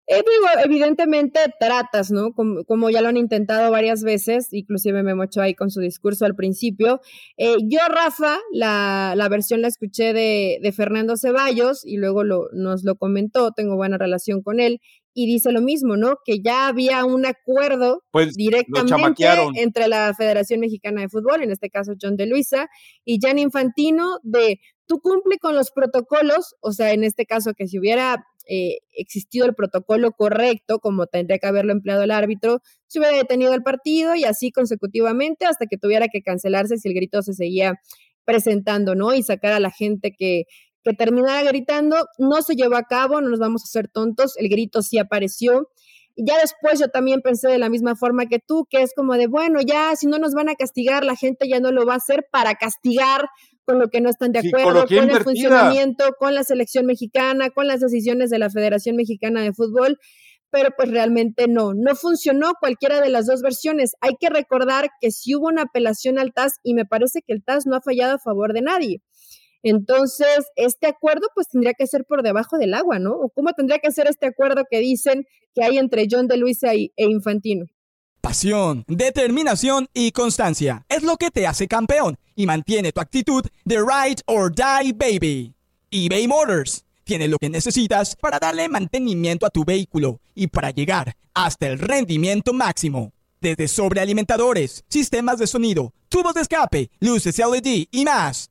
Eh, digo, evidentemente tratas, ¿no? Como, ya lo han intentado varias veces, inclusive me mochó ahí con su discurso al principio. Eh, yo, Rafa, la, la, versión la escuché de, de Fernando Ceballos y luego lo, nos lo comentó, tengo buena relación con él, y dice lo mismo, ¿no? Que ya había un acuerdo pues, directamente entre la Federación Mexicana de Fútbol, en este caso John de Luisa, y Jan Infantino, de tú cumple con los protocolos, o sea, en este caso que si hubiera eh, existido el protocolo correcto, como tendría que haberlo empleado el árbitro, se hubiera detenido el partido y así consecutivamente hasta que tuviera que cancelarse si el grito se seguía presentando, ¿no? Y sacar a la gente que, que terminara gritando, no se llevó a cabo, no nos vamos a hacer tontos, el grito sí apareció. Y ya después yo también pensé de la misma forma que tú, que es como de, bueno, ya si no nos van a castigar, la gente ya no lo va a hacer para castigar con lo que no están de acuerdo, con, el funcionamiento, con la selección mexicana, con las decisiones de la Federación Mexicana de Fútbol, pero pues realmente no, no funcionó cualquiera de las dos versiones. Hay que recordar que si hubo una apelación al TAS y me parece que el TAS no ha fallado a favor de nadie. Entonces, este acuerdo pues tendría que ser por debajo del agua, ¿no? ¿O cómo tendría que ser este acuerdo que dicen que hay entre John de Luisa e Infantino? Pasión, determinación y constancia es lo que te hace campeón y mantiene tu actitud de ride or die baby. eBay Motors tiene lo que necesitas para darle mantenimiento a tu vehículo y para llegar hasta el rendimiento máximo. Desde sobrealimentadores, sistemas de sonido, tubos de escape, luces LED y más.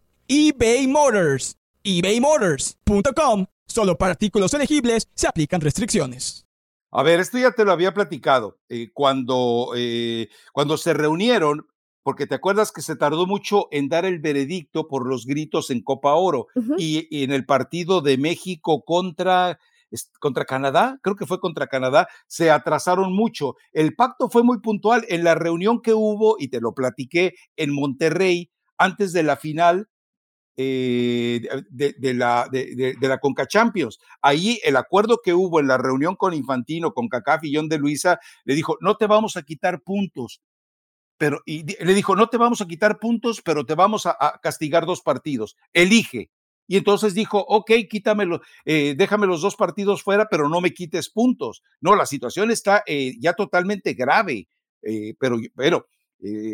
eBay Motors. ebaymotors.com. Solo para artículos elegibles se aplican restricciones. A ver, esto ya te lo había platicado. Eh, cuando, eh, cuando se reunieron, porque te acuerdas que se tardó mucho en dar el veredicto por los gritos en Copa Oro y, y, en el partido de México contra, contra Canadá, creo que fue contra Canadá, se atrasaron mucho. El pacto fue muy puntual en la reunión que hubo, y te lo platiqué, en Monterrey, antes de la final, eh, de, la, de, la Conca Champions. Ahí el acuerdo que hubo en la reunión con Infantino, con Cacaf y John de Luisa, le dijo, no te vamos a quitar puntos, pero y le dijo, no te vamos a quitar puntos, pero te vamos a, castigar dos partidos. Elige. y entonces dijo, ok, quítamelo, eh, déjame los dos partidos fuera, pero no me quites puntos. No, la situación está eh, ya totalmente grave, pero, pero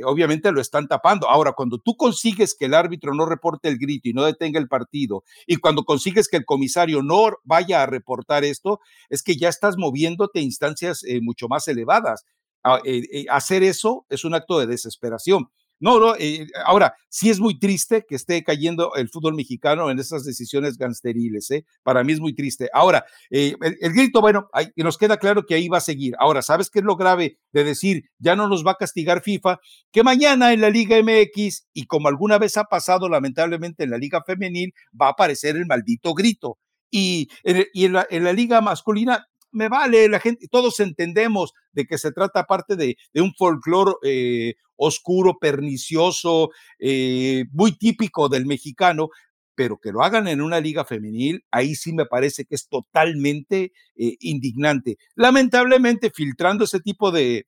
obviamente lo están tapando. Ahora, cuando tú consigues que el árbitro no reporte el grito y no detenga el partido, y cuando consigues que el comisario no vaya a reportar esto, es que ya estás moviéndote a instancias mucho más elevadas. Ah, hacer eso es un acto de desesperación. No, no, eh, ahora, sí es muy triste que esté cayendo el fútbol mexicano en esas decisiones gansteriles, ¿eh? Para mí es muy triste. Ahora, eh, el, grito, bueno, nos queda claro que ahí va a seguir. Ahora, ¿sabes qué es lo grave de decir, ya no nos va a castigar FIFA? Que mañana en la Liga MX, y como alguna vez ha pasado lamentablemente en la Liga Femenil, va a aparecer el maldito grito. Y, y en, la, en la liga masculina me vale, la gente, todos entendemos de que se trata parte de, un folclore eh, oscuro, pernicioso, eh, muy típico del mexicano, pero que lo hagan en una liga femenil, ahí sí me parece que es totalmente eh, indignante. Lamentablemente, filtrando ese tipo de,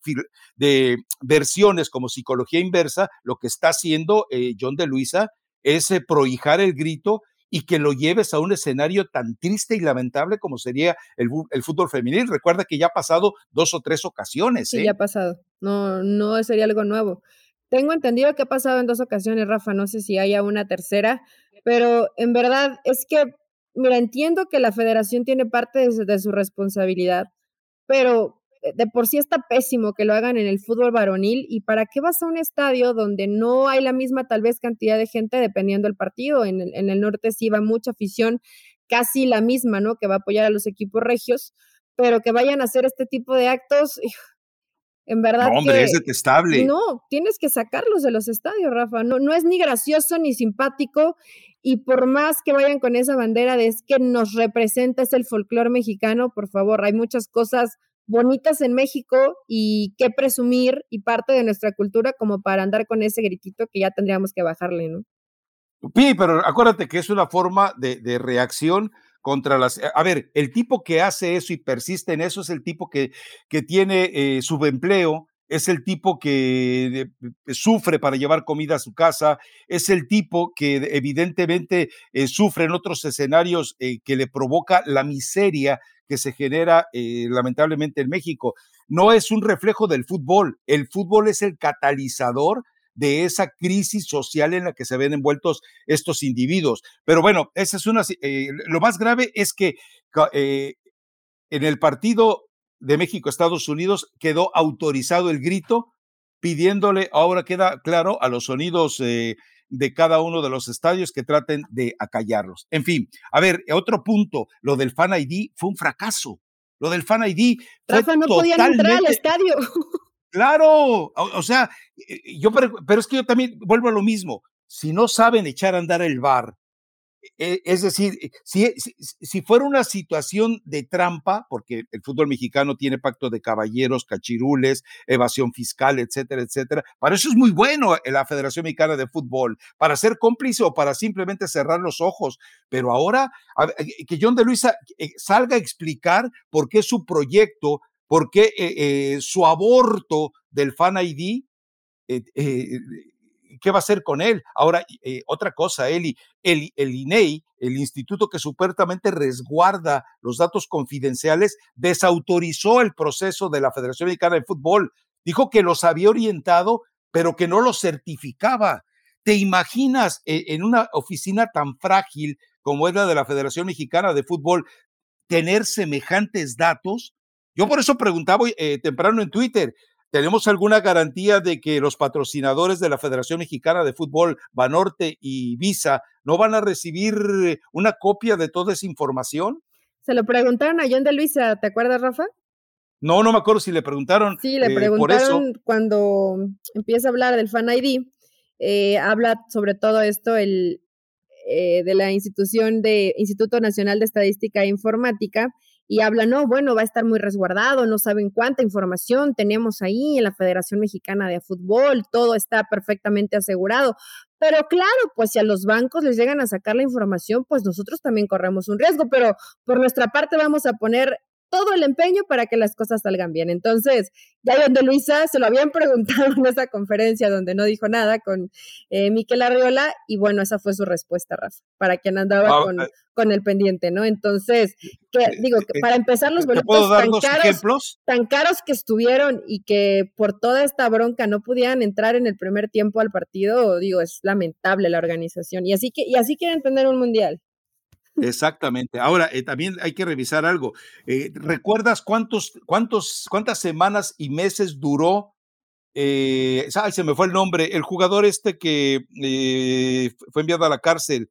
versiones como psicología inversa, lo que está haciendo John de Luisa es prohijar el grito y que lo lleves a un escenario tan triste y lamentable como sería el, fútbol femenil. Recuerda que ya ha pasado dos o tres ocasiones. Sí, ¿eh? ya ha pasado. No, no sería algo nuevo. Tengo entendido que ha pasado en dos ocasiones, Rafa. No sé si haya una tercera, pero en verdad es que, mira, entiendo que la federación tiene parte de su responsabilidad, pero eh, de por sí está pésimo que lo hagan en el fútbol varonil y para qué vas a un estadio donde no hay la misma tal vez cantidad de gente dependiendo del partido. En el, en el norte sí va mucha afición, casi la misma, ¿no? Que va a apoyar a los equipos regios, pero que vayan a hacer este tipo de actos, en verdad. No, hombre, es detestable. No, tienes que sacarlos de los estadios, Rafa. No, no es ni gracioso ni simpático. Y por más que vayan con esa bandera de es que nos representa, es el folclore mexicano, por favor, hay muchas cosas bonitas en México y qué presumir y parte de nuestra cultura como para andar con ese gritito que ya tendríamos que bajarle, ¿no? Sí, pero acuérdate que es una forma de, reacción contra las... A ver, el tipo que hace eso y persiste en eso es el tipo que, que tiene eh, subempleo, es el tipo que sufre para llevar comida a su casa, es el tipo que evidentemente eh, sufre en otros escenarios eh, que le provoca la miseria que se genera eh, lamentablemente en México. No es un reflejo del fútbol, el fútbol es el catalizador de esa crisis social en la que se ven envueltos estos individuos. Pero bueno, esa es una, lo más grave es que en el partido de México, Estados Unidos, quedó autorizado el grito, pidiéndole, ahora queda claro, a los sonidos eh, de cada uno de los estadios que traten de acallarlos. En fin, a ver, otro punto, lo del Fan ID fue un fracaso. Lo del Fan ID Rafa, no podían entrar al estadio. Claro, o, sea, eh, yo, pero, es que yo también vuelvo a lo mismo. Si no saben echar a andar el bar, es decir, eh, si, si, fuera una situación de trampa, porque el fútbol mexicano tiene pacto de caballeros, cachirules, evasión fiscal, etcétera, etcétera, para eso es muy bueno eh, la Federación Mexicana de Fútbol, para ser cómplice o para simplemente cerrar los ojos. Pero ahora, eh, que John de Luisa salga a explicar por qué su proyecto, por qué su aborto del Fan ID ¿qué va a hacer con él? Ahora, eh, otra cosa, Eli, el, INEI, el instituto que supuestamente resguarda los datos confidenciales, desautorizó el proceso de la Federación Mexicana de Fútbol. Dijo que los había orientado, pero que no los certificaba. ¿Te imaginas eh, en una oficina tan frágil como es la de la Federación Mexicana de Fútbol tener semejantes datos? Yo por eso preguntaba eh, temprano en Twitter, ¿Tenemos alguna garantía de que los patrocinadores de la Federación Mexicana de Fútbol, Banorte y Visa, no van a recibir una copia de toda esa información? Se lo preguntaron a John de Luisa, ¿te acuerdas, Rafa? No, no me acuerdo si le preguntaron. Sí, le preguntaron cuando empieza a hablar del Fan ID, eh, habla sobre todo esto el, eh, de la institución de Instituto Nacional de Estadística e Informática y habla, no, bueno, va a estar muy resguardado, no saben cuánta información tenemos ahí en la Federación Mexicana de Fútbol, todo está perfectamente asegurado. Pero claro, pues si a los bancos les llegan a sacar la información, pues nosotros también corremos un riesgo, pero por nuestra parte vamos a poner todo el empeño para que las cosas salgan bien. Entonces, ya donde Luisa se lo habían preguntado en esa conferencia donde no dijo nada con eh, Miquel Arriola, y bueno, esa fue su respuesta, Rafa, para quien andaba con, eh, con, el pendiente, ¿no? Entonces, que, digo, que para empezar los boletos tan caros, tan caros que estuvieron y que por toda esta bronca no pudieran entrar en el primer tiempo al partido, digo, es lamentable la organización. Y así que, y así quieren tener un mundial. Exactamente. Ahora, eh, también hay que revisar algo. Eh, ¿Recuerdas cuántos, cuántos, cuántas semanas y meses duró? Eh, se me fue el nombre. El jugador este que fue enviado a la cárcel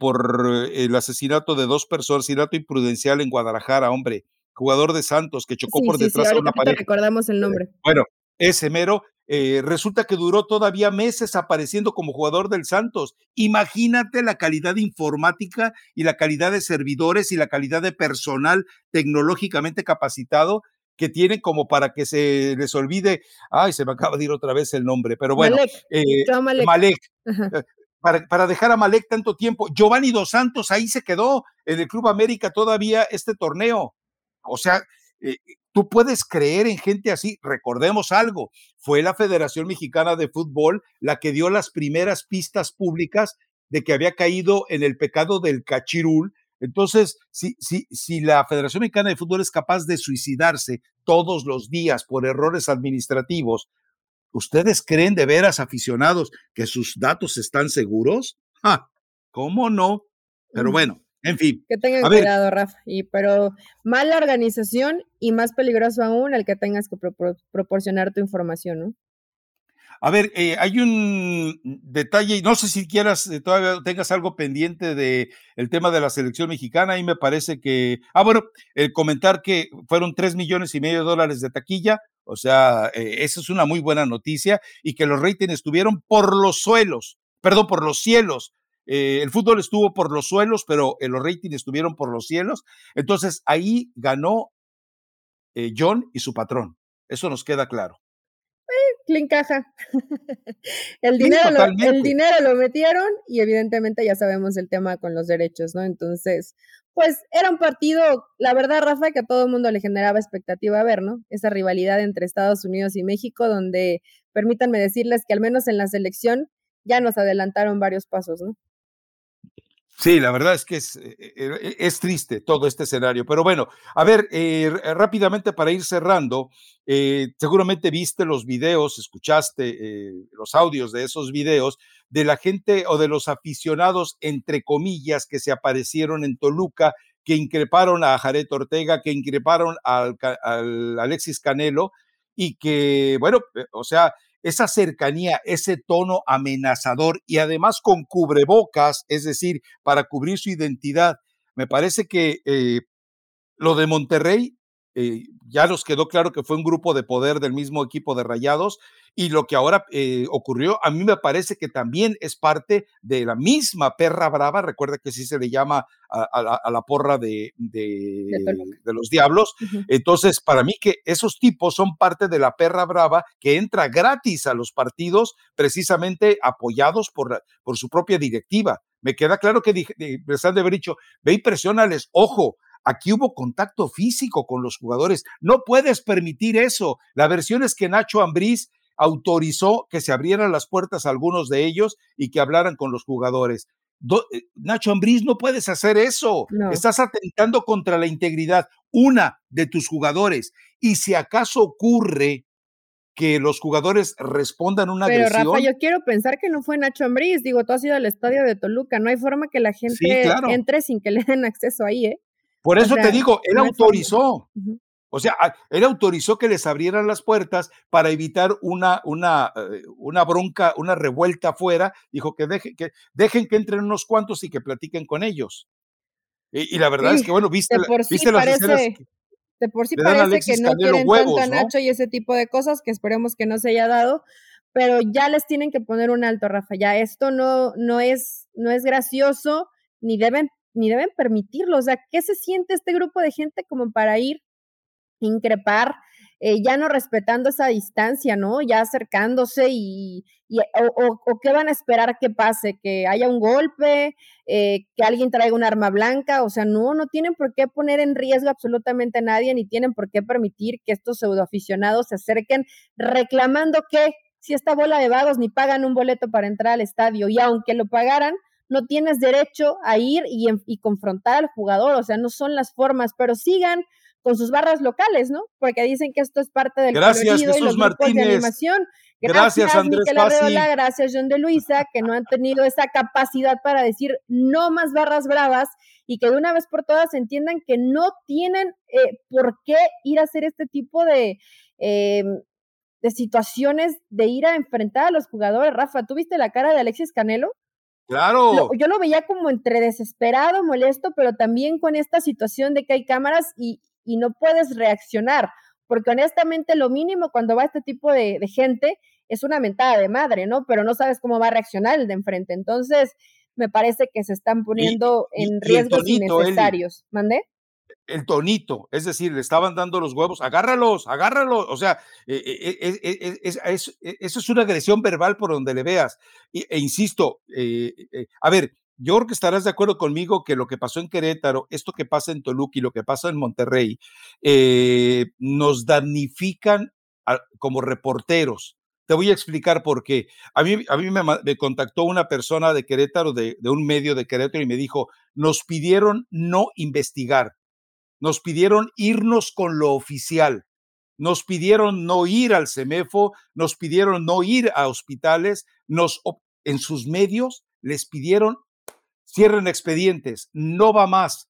por el asesinato de dos personas, asesinato imprudencial en Guadalajara, hombre. Jugador de Santos que chocó por detrás de una pared. recordamos el nombre. Bueno, ese mero eh, resulta que duró todavía meses apareciendo como jugador del Santos. Imagínate la calidad informática y la calidad de servidores y la calidad de personal tecnológicamente capacitado que tienen como para que se les olvide, ay, se me acaba de ir otra vez el nombre, pero bueno, Malek, Malek. Eh, para, para, dejar a Malek tanto tiempo. Giovanni Dos Santos ahí se quedó en el Club América todavía este torneo. O sea, eh, Tú puedes creer en gente así. Recordemos algo, fue la Federación Mexicana de Fútbol la que dio las primeras pistas públicas de que había caído en el pecado del cachirul. Entonces, si, si, si la Federación Mexicana de Fútbol es capaz de suicidarse todos los días por errores administrativos, ¿ustedes creen de veras, aficionados, que sus datos están seguros? ¿Cómo no? Pero bueno, en fin. Que tengan cuidado, Rafa. Y, pero mala organización y más peligroso aún el que tengas que proporcionar tu información, ¿no? A ver, eh, hay un detalle, no sé si quieras, eh, todavía tengas algo pendiente de el tema de la selección mexicana, y me parece que, ah, bueno, el comentar que fueron tres millones y medio de dólares de taquilla, o sea, eh, esa es una muy buena noticia, y que los ratings estuvieron por los suelos, perdón, por los cielos, eh, el fútbol estuvo por los suelos, pero eh, los ratings estuvieron por los cielos. Entonces ahí ganó eh, John y su patrón. Eso nos queda claro. caja. el, dinero lo, el dinero lo metieron y evidentemente ya sabemos el tema con los derechos, ¿no? Entonces, pues era un partido, la verdad, Rafa, que a todo el mundo le generaba expectativa ver, ¿no? Esa rivalidad entre Estados Unidos y México, donde permítanme decirles que al menos en la selección ya nos adelantaron varios pasos, ¿no? Sí, la verdad es que es, eh, eh, es, triste todo este escenario. Pero bueno, a ver, eh, rápidamente para ir cerrando, seguramente viste los videos, escuchaste los audios de esos videos de la gente o de los aficionados, entre comillas, que se aparecieron en Toluca, que increparon a Jared Ortega, que increparon al, al Alexis Canelo y que, bueno, o sea, esa cercanía, ese tono amenazador y además con cubrebocas, es decir, para cubrir su identidad. Me parece que eh, lo de Monterrey eh, ya nos quedó claro que fue un grupo de poder del mismo equipo de Rayados y lo que ahora eh, ocurrió, a mí me parece que también es parte de la misma perra brava, recuerda que sí se le llama a, la, porra de, de, los diablos, entonces para mí que esos tipos son parte de la perra brava que entra gratis a los partidos precisamente apoyados por, por su propia directiva. Me queda claro que les han de haber dicho, ve y presiónales, ojo, Aquí hubo contacto físico con los jugadores. No puedes permitir eso. La versión es que Nacho Ambriz autorizó que se abrieran las puertas a algunos de ellos y que hablaran con los jugadores. Eh, Nacho Ambriz, no puedes hacer eso. Estás atentando contra la integridad, una de tus jugadores. Y si acaso ocurre que los jugadores respondan una Pero Rafa, yo quiero pensar que no fue Nacho Ambriz. Digo, tú has ido al estadio de Toluca. No hay forma que la gente entre sin que le den acceso ahí, ¿eh? Por eso te digo, él autorizó. O sea, él autorizó que les abrieran las puertas para evitar una, una, eh, una bronca, una revuelta afuera. Dijo que, deje, que dejen que entren unos cuantos y que platiquen con ellos. Y, la verdad es que, bueno, viste, viste las escenas de por sí parece que no quieren tanto a Nacho y ese tipo de cosas que esperemos que no se haya dado, pero ya les tienen que poner un alto, Rafa. Ya esto no, no, es, no es gracioso, ni deben, ni deben permitirlo. O sea, ¿qué se siente este grupo de gente como para ir increpar, eh, ya no respetando esa distancia, ¿no? Ya acercándose y, o, qué van a esperar que pase, que haya un golpe, eh, que alguien traiga un arma blanca, o sea, no, no tienen por qué poner en riesgo absolutamente a nadie, ni tienen por qué permitir que estos pseudoaficionados se acerquen reclamando que si esta bola de vagos ni pagan un boleto para entrar al estadio y aunque lo pagaran, no tienes derecho a ir y, y confrontar al jugador, o sea, no son las formas, pero sigan con sus barras locales, ¿no? Porque dicen que esto es parte del gracias, Jesús y los Martínez. de animación. Gracias, Andrés gracias, John de Luisa, que no han tenido esa capacidad para decir no más barras bravas y que de una vez por todas entiendan que no tienen eh, por qué ir a hacer este tipo de, eh, de situaciones de ir a enfrentar a los jugadores. Rafa, ¿tú viste la cara de Alexis Canelo? Claro. yo lo veía como entre desesperado, molesto, pero también con esta situación de que hay cámaras y, y no puedes reaccionar, porque honestamente lo mínimo cuando va este tipo de, gente es una mentada de madre, ¿no? Pero no sabes cómo va a reaccionar el de enfrente. Entonces, me parece que se están poniendo en riesgos innecesarios. ¿Mandé? el tonito, es decir, le estaban dando los huevos, agárralos, agárralos, o sea, eh, eh, eh, eso es una agresión verbal por donde le veas. E, insisto, a ver, yo creo que estarás de acuerdo conmigo que lo que pasó en Querétaro, esto que pasa en Toluca y lo que pasa en Monterrey, nos damnifican como reporteros. Te voy a explicar por qué. A mí, a mí me, contactó una persona de Querétaro, de, de un medio de Querétaro, y me dijo, nos pidieron no investigar nos pidieron irnos con lo oficial, nos pidieron no ir al CEMEFO, nos pidieron no ir a hospitales, nos, en sus medios les pidieron cierren expedientes, no va más.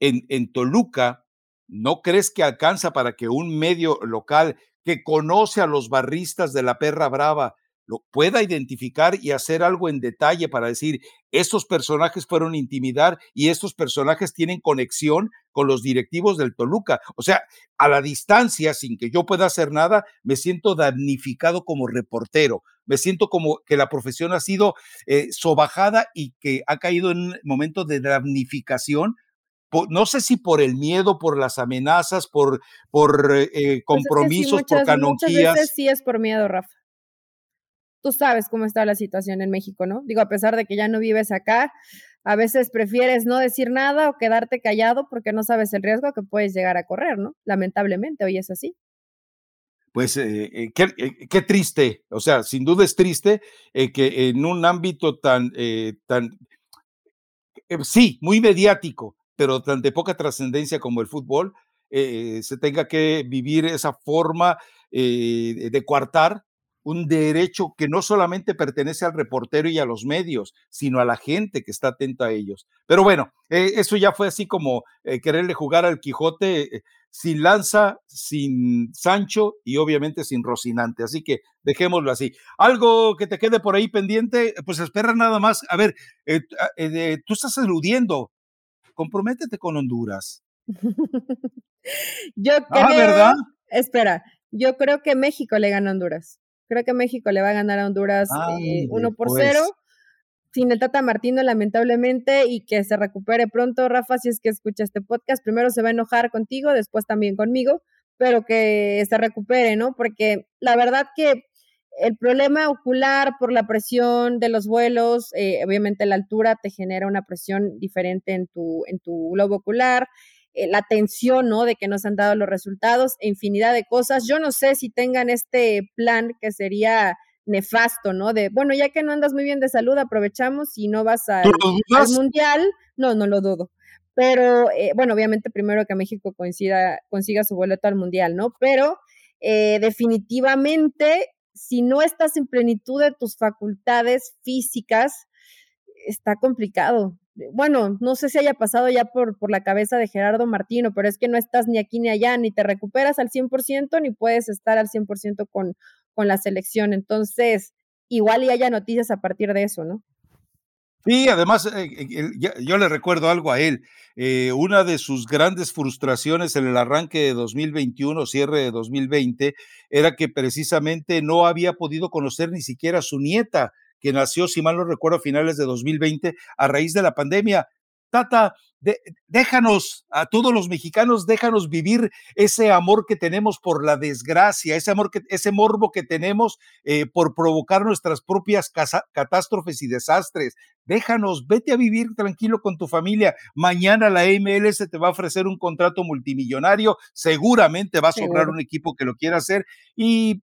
En, en Toluca, ¿no crees que alcanza para que un medio local que conoce a los barristas de la perra brava lo pueda identificar y hacer algo en detalle para decir, estos personajes fueron intimidar y estos personajes tienen conexión con los directivos del Toluca. O sea, a la distancia, sin que yo pueda hacer nada, me siento damnificado como reportero, me siento como que la profesión ha sido eh, sobajada y que ha caído en un momento de damnificación no sé si por el miedo, por las amenazas, por, por eh, compromisos, pues por canonjías. Muchas veces sí es por miedo, Rafa tú sabes cómo está la situación en México, ¿no? Digo, a pesar de que ya no vives acá, a veces prefieres no decir nada o quedarte callado porque no sabes el riesgo que puedes llegar a correr, ¿no? Lamentablemente, hoy es así. Pues eh, eh, eh, qué, triste, o sea, sin duda es triste que en un ámbito tan, tan, sí, muy mediático, pero tan de poca trascendencia como el fútbol, se tenga que vivir esa forma de coartar un derecho que no solamente pertenece al reportero y a los medios, sino a la gente que está atenta a ellos. Pero bueno, eh, eso ya fue así como eh, quererle jugar al Quijote eh, sin lanza, sin Sancho y obviamente sin Rocinante. Así que dejémoslo así. Algo que te quede por ahí pendiente, pues espera nada más. A ver, ah, tú estás eludiendo. Comprométete con Honduras. yo ah, creo, ¿verdad? Espera, yo creo que México le gana a Honduras. Creo que México le va a ganar a Honduras 1 eh, por 0. Pues. Sin el Tata Martino, lamentablemente, y que se recupere pronto, Rafa, si es que escucha este podcast. Primero se va a enojar contigo, después también conmigo, pero que se recupere, ¿no? Porque la verdad que el problema ocular por la presión de los vuelos, eh, obviamente la altura te genera una presión diferente en tu, en tu globo ocular. Eh, la tensión, ¿no? De que nos han dado los resultados, e infinidad de cosas. Yo no sé si tengan este plan que sería nefasto, ¿no? De, bueno, ya que no andas muy bien de salud, aprovechamos y no vas al, mundial. No, no lo dudo. Pero, eh, bueno, obviamente primero que México coincida, consiga su boleto al mundial, ¿no? Pero eh, definitivamente, si no estás en plenitud de tus facultades físicas, está complicado bueno, no sé si haya pasado ya por, por la cabeza de Gerardo Martino, pero es que no estás ni aquí ni allá, ni te recuperas al 100%, ni puedes estar al 100% con, con la selección. Entonces, igual y haya noticias a partir de eso, ¿no? Sí, además, eh, eh, yo le recuerdo algo a él. Eh, una de sus grandes frustraciones en el arranque de 2021, cierre de 2020, era que precisamente no había podido conocer ni siquiera a su nieta que nació, si mal no recuerdo, a finales de 2020 a raíz de la pandemia. Tata, déjanos, a todos los mexicanos, déjanos vivir ese amor que tenemos por la desgracia, ese amor que, ese morbo que tenemos eh, por provocar nuestras propias catástrofes y desastres. Déjanos, vete a vivir tranquilo con tu familia. Mañana la MLS te va a ofrecer un contrato multimillonario, seguramente va a sobrar un equipo que lo quiera hacer y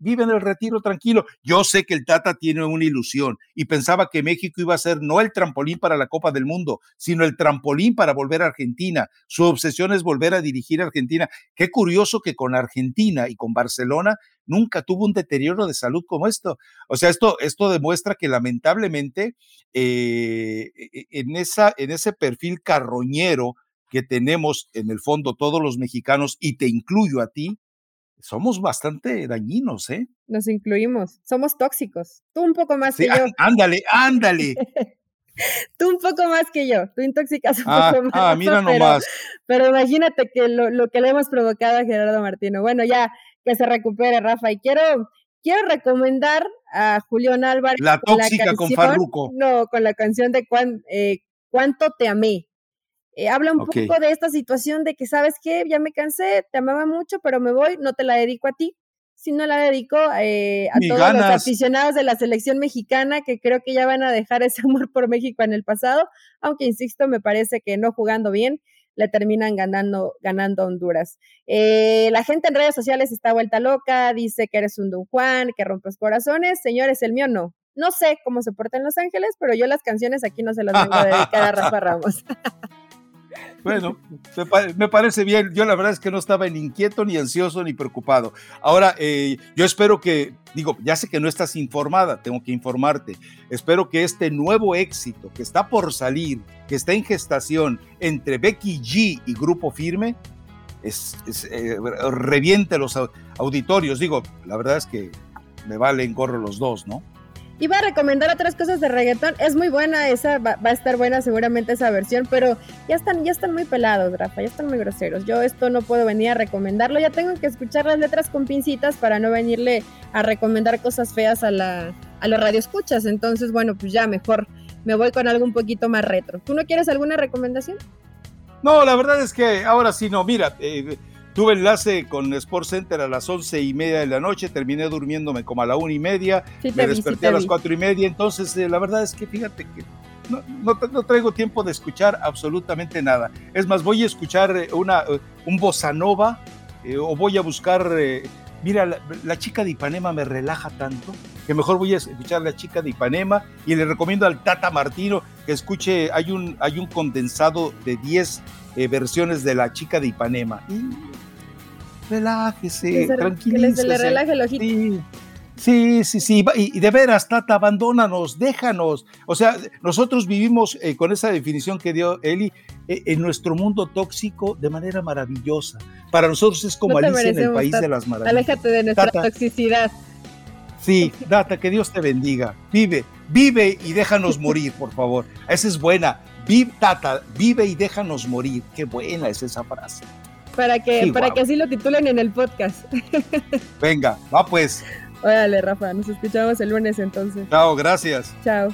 vive en el retiro tranquilo. Yo sé que el Tata tiene una ilusión y pensaba que México iba a ser no el trampolín para la Copa del Mundo, sino el trampolín para volver a Argentina. Su obsesión es volver a dirigir a Argentina. Qué curioso que con Argentina y con Barcelona nunca tuvo un deterioro de salud como esto. O sea, esto, esto demuestra que lamentablemente eh, e, e, en, esa, en ese perfil carroñero que tenemos en el fondo todos los mexicanos, y te incluyo a ti, somos bastante dañinos, ¿eh? Nos incluimos, somos tóxicos. Tú un poco más que yo. Ándale, ándale. tú un poco más que yo, tú intoxicas un ah, poco más. Ah, mira nomás. Pero, imagínate que lo, que le hemos provocado a Gerardo Martino. Bueno, ya que se recupere, Rafa. Y quiero, quiero recomendar a Julián Álvarez. La tóxica con, Farruco. No, con la canción de eh, Cuánto te amé. Eh, habla un poco de esta situación de que, ¿sabes qué? Ya me cansé, te amaba mucho, pero me voy, no te la dedico a ti, sino la dedico eh, a todos los aficionados de la selección mexicana que creo que ya van a dejar ese amor por México en el pasado, aunque insisto, me parece que no jugando bien le terminan ganando, ganando Honduras. Eh, la gente en redes sociales está vuelta loca, dice que eres un Don Juan, que rompes corazones. Señores, el mío no. No sé cómo se porta en Los Ángeles, pero yo las canciones aquí no se las vengo a dedicar a Rafa Ramos. Bueno, me, parece bien. Yo la verdad es que no estaba ni inquieto, ni ansioso, ni preocupado. Ahora, eh, yo espero que, digo, ya sé que no estás informada, tengo que informarte. Espero que este nuevo éxito que está por salir, que está en gestación entre Becky G y Grupo Firme, eh, reviente los auditorios. Digo, la verdad es que me valen gorro los dos, ¿no? Iba a recomendar otras cosas de reggaetón. Es muy buena esa, va, a estar buena seguramente esa versión, pero ya están, ya están muy pelados, Rafa, ya están muy groseros. Yo esto no puedo venir a recomendarlo, ya tengo que escuchar las letras con pincitas para no venirle a recomendar cosas feas a la a los radioescuchas. Entonces, bueno, pues ya mejor me voy con algo un poquito más retro. ¿Tú no quieres alguna recomendación? No, la verdad es que ahora sí no. Mira, eh, Tuve enlace con Sport Center a las once y media de la noche, terminé durmiéndome como a la una y media, me desperté a las cuatro y media, entonces eh, la verdad es que fíjate que no, no, traigo tiempo de escuchar absolutamente nada. Es más, voy a escuchar eh, una, eh, un bossa nova o voy a buscar, mira, la, chica de Ipanema me relaja tanto que mejor voy a escuchar la chica de Ipanema y le recomiendo al Tata Martino que escuche, hay un, hay un condensado de 10 versiones de la chica de Ipanema. Y relájese, tranquilícese. Que le relaje el ojito. Sí. Sí, sí, Y, de veras, Tata, abandónanos, déjanos. O sea, nosotros vivimos eh, con esa definición que dio Eli eh, en nuestro mundo tóxico de manera maravillosa. Para nosotros es como Alicia en el País de las Maravillas. Aléjate de nuestra toxicidad. Sí, Tata, que Dios te bendiga. Vive, vive y déjanos morir, por favor. Esa es buena. Vive, tata, vive y déjanos morir. Qué buena es esa frase para que, para que así lo titulen en el podcast. Venga, va pues. Órale, Rafa, nos escuchamos el lunes entonces. Chao, gracias. Chao.